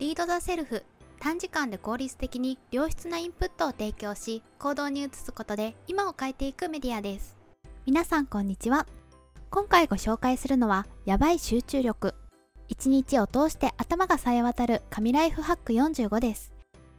リード・ザ・セルフ。短時間で効率的に良質なインプットを提供し行動に移すことで今を変えていくメディアです。皆さんこんにちは。今回ご紹介するのはやばい集中力。一日を通して頭が冴え渡る神ライフハック45です。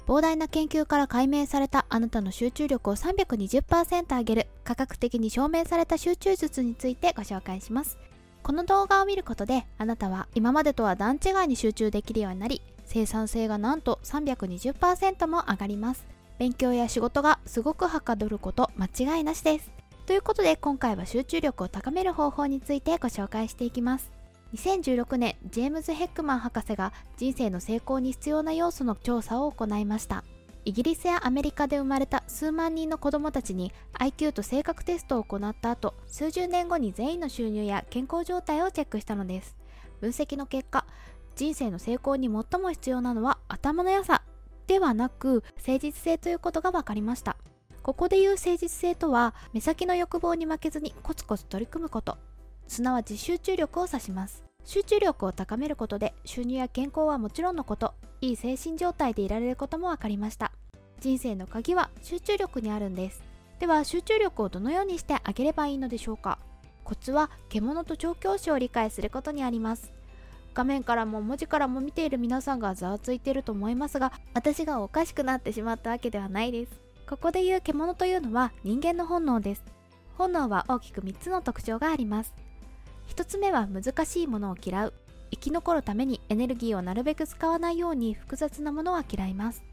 膨大な研究から解明されたあなたの集中力を320%上げる科学的に証明された集中術についてご紹介します。この動画を見ることであなたは今までとは段違いに集中できるようになり生産性がなんと320%も上がります。勉強や仕事がすごくはかどること間違いなしです。ということで今回は集中力を高める方法についてご紹介していきます。2016年ジェームズ・ヘックマン博士が人生の成功に必要な要素の調査を行いました。イギリスやアメリカで生まれた数万人の子供たちに IQ と性格テストを行った後数十年後に全員の収入や健康状態をチェックしたのです。分析の結果人生の成功に最も必要なのは頭の良さではなく誠実性ということが分かりました。ここで言う誠実性とは目先の欲望に負けずにコツコツ取り組むこと。すなわち集中力を指します。集中力を高めることで収入や健康はもちろんのこといい精神状態でいられることも分かりました。人生の鍵は集中力にあるんです。では集中力をどのようにして上げればいいのでしょうか。コツは獣と調教師を理解することにあります。画面からも文字からも見ている皆さんがざわついていると思いますが私がおかしくなってしまったわけではないです。ここで言う獣というのは人間の本能です。本能は大きく3つの特徴があります。1つ目は難しいものを嫌う。生き残るためにエネルギーをなるべく使わないように複雑なものは嫌います。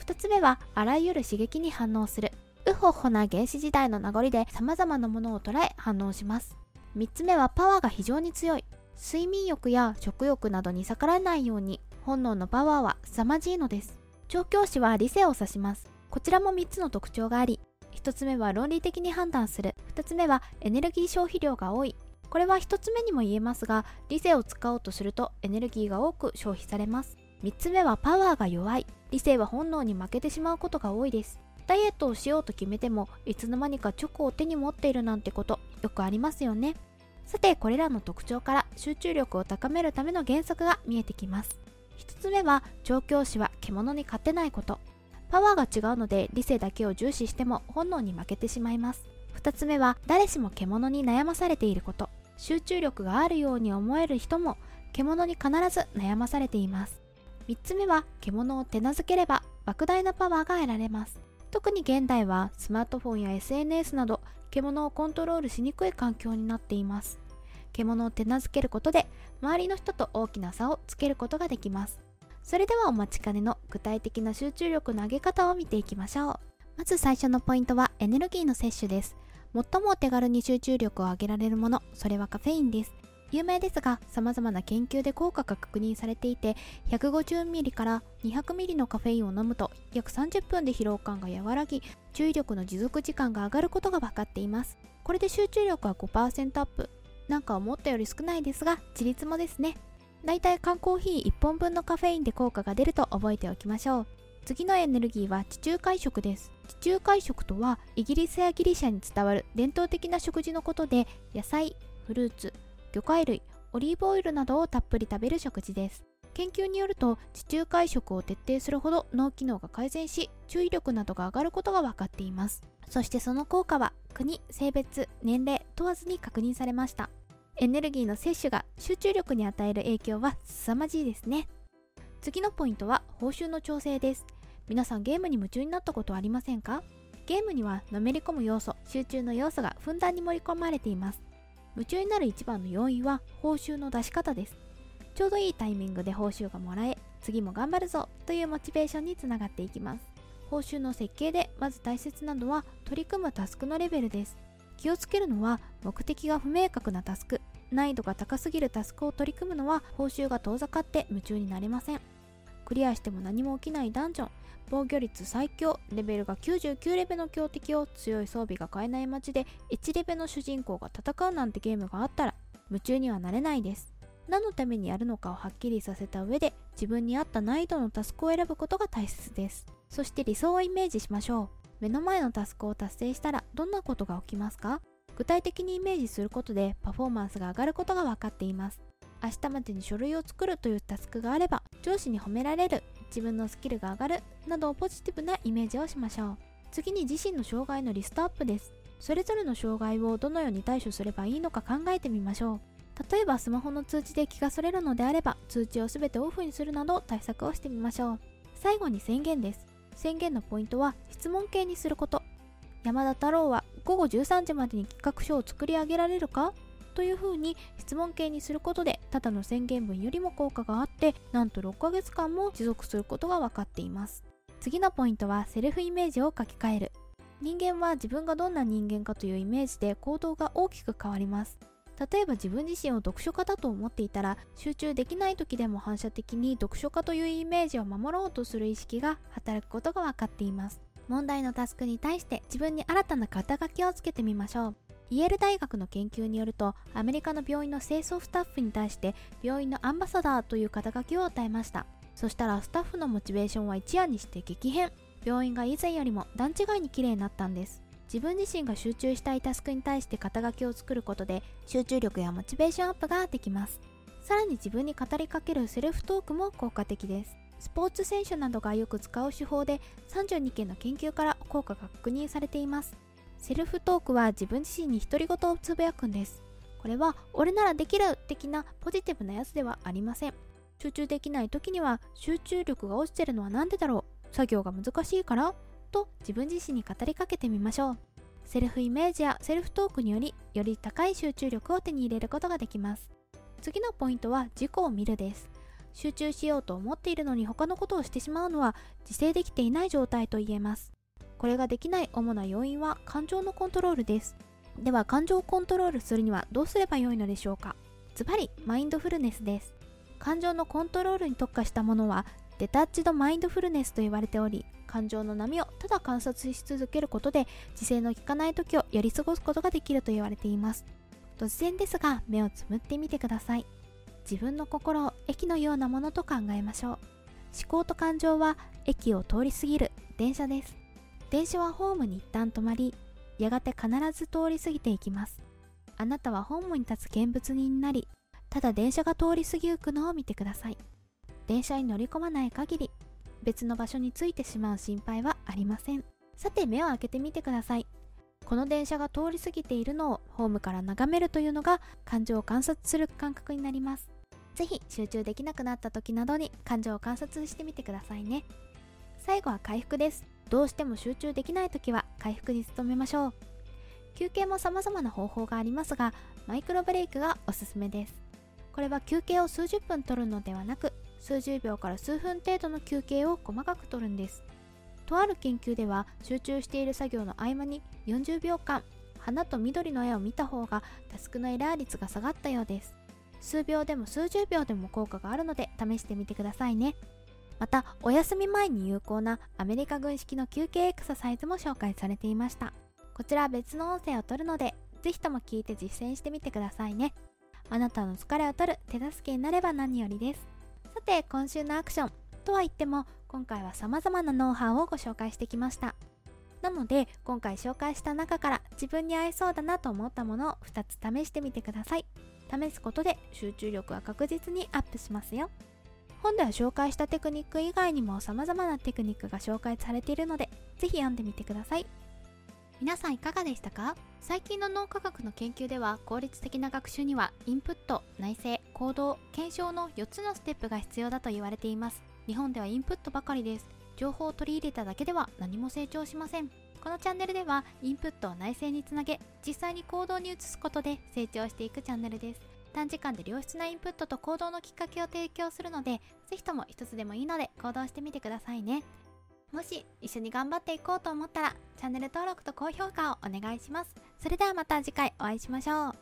2つ目はあらゆる刺激に反応する。ウホホな原始時代の名残で様々なものを捉え反応します。3つ目はパワーが非常に強い。睡眠欲や食欲などに逆らえないように本能のパワーは凄まじいのです。調教師は理性を指します。こちらも3つの特徴があり1つ目は論理的に判断する。2つ目はエネルギー消費量が多い。これは1つ目にも言えますが理性を使おうとするとエネルギーが多く消費されます。3つ目はパワーが弱い。理性は本能に負けてしまうことが多いです。ダイエットをしようと決めてもいつの間にかチョコを手に持っているなんてことよくありますよね。さてこれらの特徴から集中力を高めるための原則が見えてきます。1つ目は調教師は獣に勝てないこと。パワーが違うので理性だけを重視しても本能に負けてしまいます。2つ目は誰しも獣に悩まされていること。集中力があるように思える人も獣に必ず悩まされています。3つ目は獣を手なずければ莫大なパワーが得られます。特に現代はスマートフォンや SNS など獣をコントロールしにくい環境になっています。獣を手なずけることで周りの人と大きな差をつけることができます。それではお待ちかねの具体的な集中力の上げ方を見ていきましょう。まず最初のポイントはエネルギーの摂取です。最もお手軽に集中力を上げられるものそれはカフェインです。有名ですが様々な研究で効果が確認されていて 150ml から 200ml のカフェインを飲むと約30分で疲労感が和らぎ注意力の持続時間が上がることが分かっています。これで集中力は5%アップ。なんか思ったより少ないですが自立もですね。だいたい缶コーヒー1本分のカフェインで効果が出ると覚えておきましょう。次のエネルギーは地中海食です。地中海食とはイギリスやギリシャに伝わる伝統的な食事のことで野菜フルーツ魚介類オリーブオイルなどをたっぷり食べる食事です。研究によると地中海食を徹底するほど脳機能が改善し注意力などが上がることが分かっています。そしてその効果は国性別年齢問わずに確認されました。エネルギーの摂取が集中力に与える影響は凄まじいですね。次のポイントは報酬の調整です。皆さんゲームに夢中になったことありませんか？ゲームにはのめり込む要素集中の要素がふんだんに盛り込まれています。夢中になる一番の要因は報酬の出し方です。ちょうどいいタイミングで報酬がもらえ次も頑張るぞというモチベーションにつながっていきます。報酬の設計でまず大切なのは取り組むタスクのレベルです。気をつけるのは目的が不明確なタスク難易度が高すぎるタスクを取り組むのは報酬が遠ざかって夢中になれません。クリアしても何も起きないダンジョン。防御率最強。レベルが99レベルの強敵を強い装備が買えない街で1レベルの主人公が戦うなんてゲームがあったら夢中にはなれないです。何のためにやるのかをはっきりさせた上で自分に合った難易度のタスクを選ぶことが大切です。そして理想をイメージしましょう。目の前のタスクを達成したらどんなことが起きますか？具体的にイメージすることでパフォーマンスが上がることが分かっています。明日までに書類を作るというタスクがあれば上司に褒められる自分のスキルが上がるなどポジティブなイメージをしましょう。次に自身の障害のリストアップです。それぞれの障害をどのように対処すればいいのか考えてみましょう。例えばスマホの通知で気がそれるのであれば通知を全てオフにするなど対策をしてみましょう。最後に宣言です。宣言のポイントは質問形にすること。山田太郎は午後13時までに企画書を作り上げられるか？というふうに質問形にすることでただの宣言文よりも効果があってなんと6ヶ月間も持続することが分かっています。次のポイントはセルフイメージを書き換える。人間は自分がどんな人間かというイメージで行動が大きく変わります。例えば自分自身を読書家だと思っていたら集中できない時でも反射的に読書家というイメージを守ろうとする意識が働くことが分かっています。問題のタスクに対して自分に新たな肩書きをつけてみましょう。イェール大学の研究によるとアメリカの病院の清掃スタッフに対して病院のアンバサダーという肩書きを与えました。そしたらスタッフのモチベーションは一夜にして激変。病院が以前よりも段違いに綺麗になったんです。自分自身が集中したいタスクに対して肩書きを作ることで集中力やモチベーションアップができます。さらに自分に語りかけるセルフトークも効果的です。スポーツ選手などがよく使う手法で32件の研究から効果が確認されています。セルフトークは自分自身に独り言をつぶやくんです。これは俺ならできる的なポジティブなやつではありません。集中できない時には集中力が落ちてるのは何でだろう？作業が難しいから？と自分自身に語りかけてみましょう。セルフイメージやセルフトークによりより高い集中力を手に入れることができます。次のポイントは自己を見るです。集中しようと思っているのに他のことをしてしまうのは自制できていない状態と言えます。これができない主な要因は感情のコントロールです。では感情をコントロールするにはどうすればよいのでしょうか？ズバリマインドフルネスです。感情のコントロールに特化したものはデタッチドマインドフルネスと言われており感情の波をただ観察し続けることで自制の効かない時をやり過ごすことができると言われています。突然ですが目をつむってみてください。自分の心を駅のようなものと考えましょう。思考と感情は駅を通り過ぎる電車です。電車はホームに一旦止まりやがて必ず通り過ぎていきます。あなたはホームに立つ見物人になりただ電車が通り過ぎゆくのを見てください。電車に乗り込まない限り別の場所に着いてしまう心配はありません。さて目を開けてみてください。この電車が通り過ぎているのをホームから眺めるというのが感情を観察する感覚になります。是非集中できなくなった時などに感情を観察してみてくださいね。最後は回復です。どうしても集中できない時は回復に努めましょう。休憩も様々な方法がありますがマイクロブレイクがおすすめです。これは休憩を数十分取るのではなく数十秒から数分程度の休憩を細かくとるんです。とある研究では集中している作業の合間に40秒間花と緑の絵を見た方がタスクのエラー率が下がったようです。数秒でも数十秒でも効果があるので試してみてくださいね。またお休み前に有効なアメリカ軍式の休憩エクササイズも紹介されていました。こちらは別の音声を取るのでぜひとも聞いて実践してみてくださいね。あなたの疲れを取る手助けになれば何よりです。さて今週のアクションとは言っても今回は様々なノウハウをご紹介してきました。なので今回紹介した中から自分に合いそうだなと思ったものを2つ試してみてください。試すことで集中力は確実にアップしますよ。本では紹介したテクニック以外にも様々なテクニックが紹介されているのでぜひ読んでみてください。皆さんいかがでしたか？最近の脳科学の研究では効率的な学習にはインプット内省行動検証の4つのステップが必要だと言われています。日本ではインプットばかりです。情報を取り入れただけでは何も成長しません。このチャンネルではインプットを内省につなげ実際に行動に移すことで成長していくチャンネルです。短時間で良質なインプットと行動のきっかけを提供するのでぜひとも一つでもいいので行動してみてくださいねもし一緒に頑張っていこうと思ったらチャンネル登録と高評価をお願いします。それではまた次回お会いしましょう。